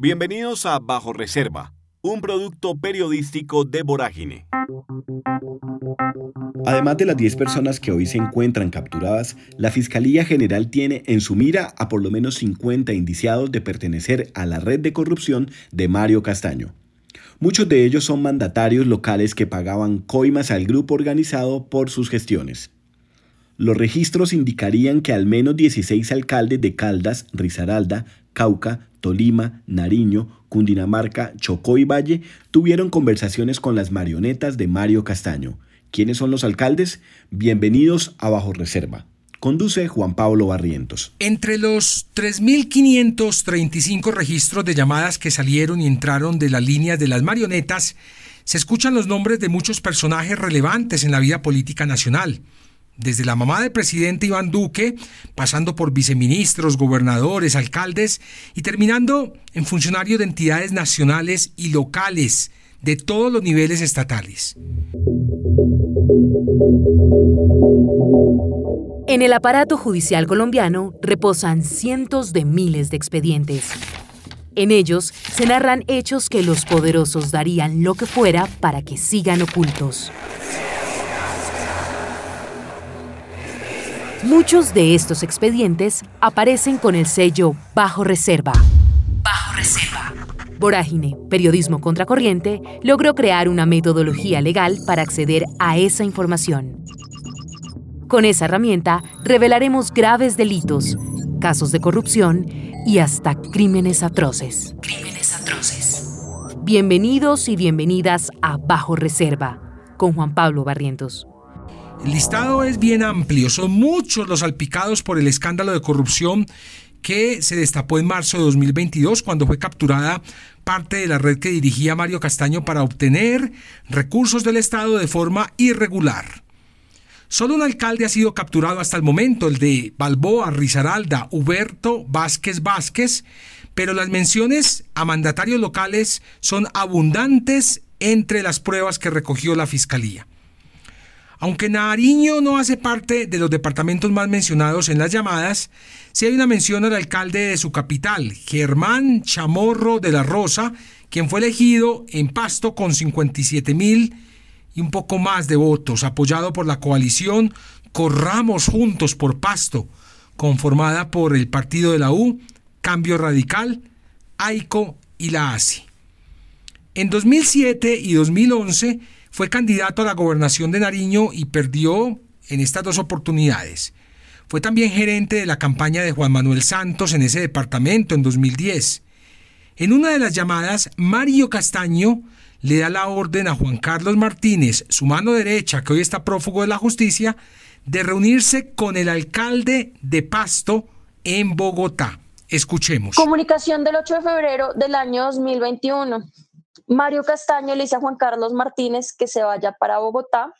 Bienvenidos a Bajo Reserva, un producto periodístico de Vorágine. Además de las 10 personas que hoy se encuentran capturadas, la Fiscalía General tiene en su mira a por lo menos 50 indiciados de pertenecer a la red de corrupción de Mario Castaño. Muchos de ellos son mandatarios locales que pagaban coimas al grupo organizado por sus gestiones. Los registros indicarían que al menos 16 alcaldes de Caldas, Risaralda, Cauca, Tolima, Nariño, Cundinamarca, Chocó y Valle tuvieron conversaciones con las marionetas de Mario Castaño. ¿Quiénes son los alcaldes? Bienvenidos a Bajo Reserva. Conduce Juan Pablo Barrientos. Entre los 3.535 registros de llamadas que salieron y entraron de las líneas de las marionetas, se escuchan los nombres de muchos personajes relevantes en la vida política nacional desde la mamá del presidente Iván Duque, pasando por viceministros, gobernadores, alcaldes y terminando en funcionarios de entidades nacionales y locales de todos los niveles estatales. En el aparato judicial colombiano reposan cientos de miles de expedientes. En ellos se narran hechos que los poderosos darían lo que fuera para que sigan ocultos. Muchos de estos expedientes aparecen con el sello Bajo Reserva. Bajo Reserva. Vorágine, Periodismo Contracorriente, logró crear una metodología legal para acceder a esa información. Con esa herramienta revelaremos graves delitos, casos de corrupción y hasta crímenes atroces. Crímenes atroces. Bienvenidos y bienvenidas a Bajo Reserva con Juan Pablo Barrientos. El listado es bien amplio, son muchos los salpicados por el escándalo de corrupción que se destapó en marzo de 2022 cuando fue capturada parte de la red que dirigía Mario Castaño para obtener recursos del Estado de forma irregular. Solo un alcalde ha sido capturado hasta el momento, el de Balboa, Rizaralda, Huberto Vázquez Vázquez, pero las menciones a mandatarios locales son abundantes entre las pruebas que recogió la Fiscalía. Aunque Nariño no hace parte de los departamentos más mencionados en las llamadas, sí hay una mención al alcalde de su capital, Germán Chamorro de la Rosa, quien fue elegido en Pasto con 57 mil y un poco más de votos, apoyado por la coalición Corramos Juntos por Pasto, conformada por el partido de la U, Cambio Radical, AICO y la ASI. En 2007 y 2011, fue candidato a la gobernación de Nariño y perdió en estas dos oportunidades. Fue también gerente de la campaña de Juan Manuel Santos en ese departamento en 2010. En una de las llamadas, Mario Castaño le da la orden a Juan Carlos Martínez, su mano derecha, que hoy está prófugo de la justicia, de reunirse con el alcalde de Pasto en Bogotá. Escuchemos. Comunicación del 8 de febrero del año 2021. Mario Castaño le a Juan Carlos Martínez que se vaya para Bogotá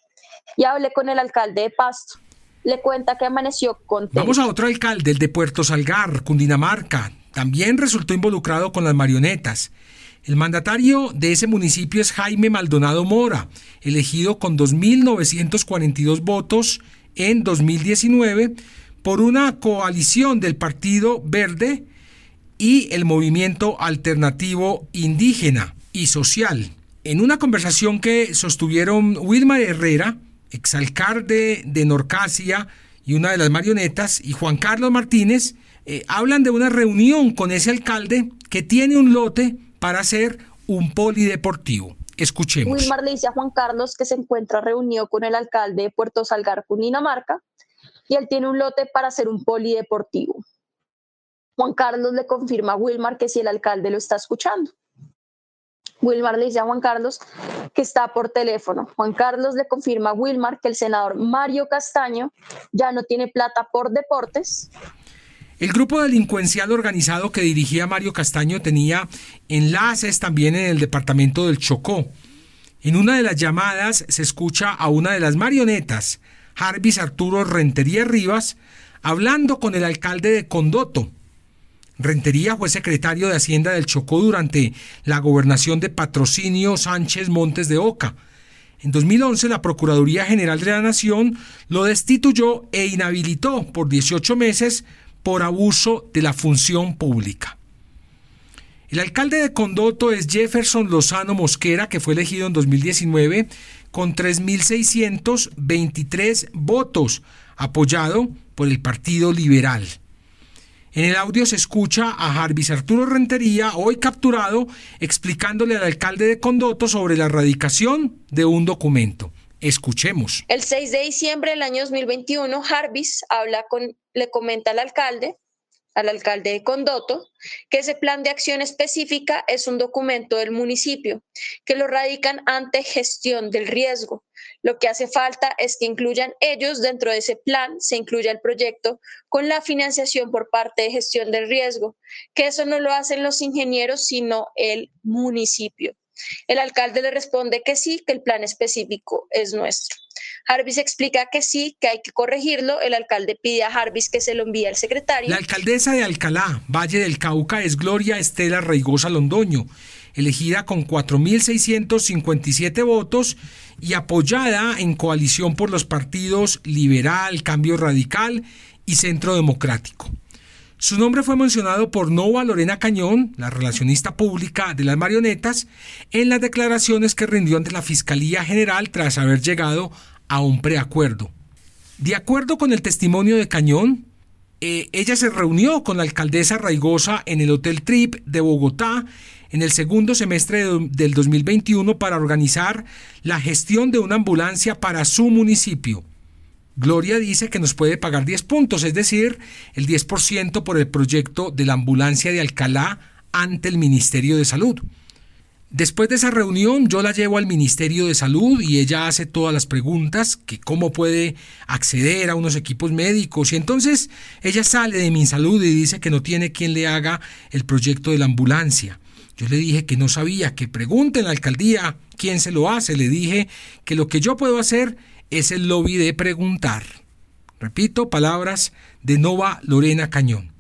y hable con el alcalde de Pasto. Le cuenta que amaneció con... Vamos a otro alcalde, el de Puerto Salgar, Cundinamarca. También resultó involucrado con las marionetas. El mandatario de ese municipio es Jaime Maldonado Mora, elegido con 2.942 votos en 2019 por una coalición del Partido Verde y el Movimiento Alternativo Indígena y social. En una conversación que sostuvieron Wilmar Herrera, exalcalde de Norcasia y una de las marionetas, y Juan Carlos Martínez, eh, hablan de una reunión con ese alcalde que tiene un lote para hacer un polideportivo. Escuchemos. Wilmar le dice a Juan Carlos que se encuentra reunido con el alcalde de Puerto Salgar, Cundinamarca, y él tiene un lote para hacer un polideportivo. Juan Carlos le confirma a Wilmar que si el alcalde lo está escuchando. Wilmar le dice a Juan Carlos que está por teléfono. Juan Carlos le confirma a Wilmar que el senador Mario Castaño ya no tiene plata por deportes. El grupo delincuencial organizado que dirigía Mario Castaño tenía enlaces también en el departamento del Chocó. En una de las llamadas se escucha a una de las marionetas, Jarvis Arturo Rentería Rivas, hablando con el alcalde de Condoto, Rentería fue secretario de Hacienda del Chocó durante la gobernación de Patrocinio Sánchez Montes de Oca. En 2011 la Procuraduría General de la Nación lo destituyó e inhabilitó por 18 meses por abuso de la función pública. El alcalde de Condoto es Jefferson Lozano Mosquera, que fue elegido en 2019 con 3.623 votos, apoyado por el Partido Liberal. En el audio se escucha a Jarvis Arturo Rentería, hoy capturado, explicándole al alcalde de Condoto sobre la erradicación de un documento. Escuchemos. El 6 de diciembre del año 2021, Jarvis habla con, le comenta al alcalde al alcalde de Condoto que ese plan de acción específica es un documento del municipio que lo radican ante gestión del riesgo. Lo que hace falta es que incluyan ellos dentro de ese plan, se incluya el proyecto con la financiación por parte de gestión del riesgo, que eso no lo hacen los ingenieros, sino el municipio. El alcalde le responde que sí, que el plan específico es nuestro. Jarvis explica que sí, que hay que corregirlo. El alcalde pide a Jarvis que se lo envíe al secretario. La alcaldesa de Alcalá, Valle del Cauca, es Gloria Estela Reigosa Londoño, elegida con 4.657 votos y apoyada en coalición por los partidos Liberal, Cambio Radical y Centro Democrático. Su nombre fue mencionado por Nova Lorena Cañón, la relacionista pública de las marionetas, en las declaraciones que rindió ante la Fiscalía General tras haber llegado a un preacuerdo. De acuerdo con el testimonio de Cañón, eh, ella se reunió con la alcaldesa Raigosa en el Hotel Trip de Bogotá en el segundo semestre del 2021 para organizar la gestión de una ambulancia para su municipio. Gloria dice que nos puede pagar 10 puntos, es decir, el 10% por el proyecto de la ambulancia de Alcalá ante el Ministerio de Salud. Después de esa reunión yo la llevo al Ministerio de Salud y ella hace todas las preguntas, que cómo puede acceder a unos equipos médicos y entonces ella sale de mi salud y dice que no tiene quien le haga el proyecto de la ambulancia. Yo le dije que no sabía, que pregunte en la alcaldía quién se lo hace. Le dije que lo que yo puedo hacer es el lobby de preguntar. Repito, palabras de Nova Lorena Cañón.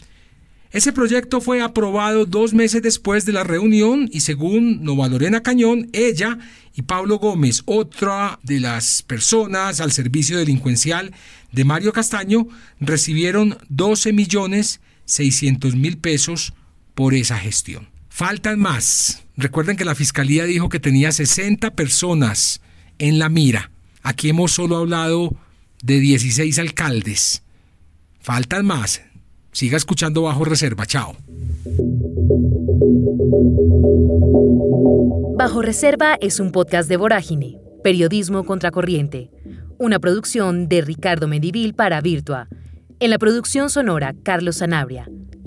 Ese proyecto fue aprobado dos meses después de la reunión y según Nova Lorena Cañón, ella y Pablo Gómez, otra de las personas al servicio delincuencial de Mario Castaño, recibieron 12 millones 600 mil pesos por esa gestión. Faltan más. Recuerden que la fiscalía dijo que tenía 60 personas en la mira. Aquí hemos solo hablado de 16 alcaldes. Faltan más. Siga escuchando bajo reserva. Chao. Bajo Reserva es un podcast de Vorágine, Periodismo Contracorriente, una producción de Ricardo Medivil para Virtua. En la producción sonora, Carlos Sanabria.